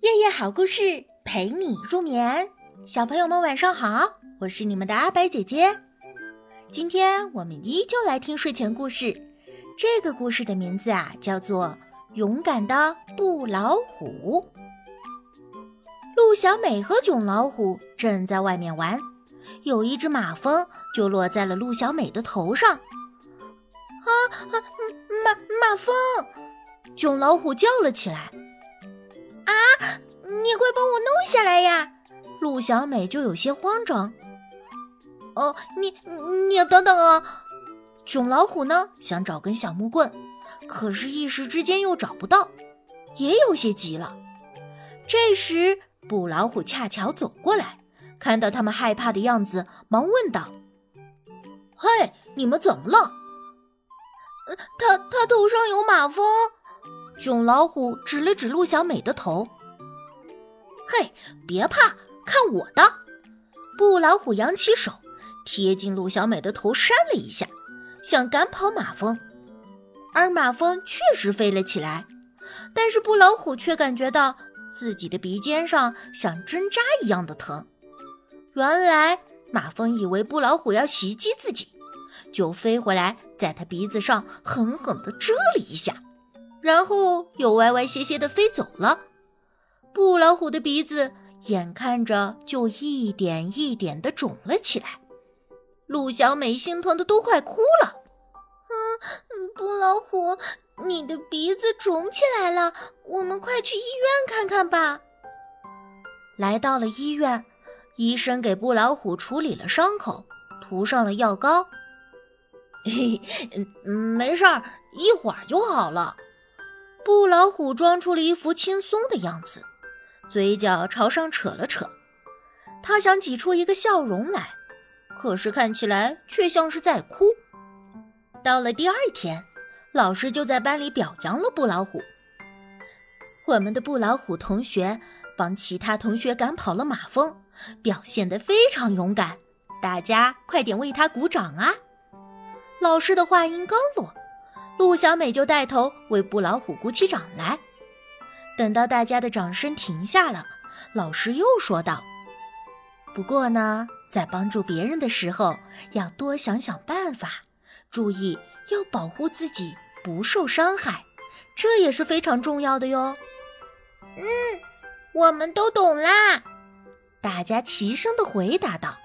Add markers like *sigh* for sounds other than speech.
夜夜好故事陪你入眠，小朋友们晚上好，我是你们的阿白姐姐。今天我们依旧来听睡前故事，这个故事的名字啊叫做《勇敢的布老虎》。陆小美和囧老虎正在外面玩，有一只马蜂就落在了陆小美的头上。啊啊！马马蜂！囧老虎叫了起来。你快帮我弄下来呀！陆小美就有些慌张。哦，你你等等啊！囧老虎呢，想找根小木棍，可是，一时之间又找不到，也有些急了。这时，布老虎恰巧走过来，看到他们害怕的样子，忙问道：“嘿，你们怎么了？”“他他头上有马蜂。”囧老虎指了指陆小美的头。“嘿，别怕，看我的！”布老虎扬起手，贴近陆小美的头扇了一下，想赶跑马蜂。而马蜂确实飞了起来，但是布老虎却感觉到。自己的鼻尖上像针扎一样的疼，原来马蜂以为布老虎要袭击自己，就飞回来，在他鼻子上狠狠地蛰了一下，然后又歪歪斜斜地飞走了。布老虎的鼻子眼看着就一点一点的肿了起来，陆小美心疼的都快哭了。嗯，布老虎。你的鼻子肿起来了，我们快去医院看看吧。来到了医院，医生给布老虎处理了伤口，涂上了药膏。嘿 *laughs* 嘿，没事儿，一会儿就好了。布老虎装出了一副轻松的样子，嘴角朝上扯了扯，他想挤出一个笑容来，可是看起来却像是在哭。到了第二天。老师就在班里表扬了布老虎。我们的布老虎同学帮其他同学赶跑了马蜂，表现得非常勇敢，大家快点为他鼓掌啊！老师的话音刚落，陆小美就带头为布老虎鼓起掌来。等到大家的掌声停下了，老师又说道：“不过呢，在帮助别人的时候，要多想想办法，注意。”要保护自己不受伤害，这也是非常重要的哟。嗯，我们都懂啦。大家齐声的回答道。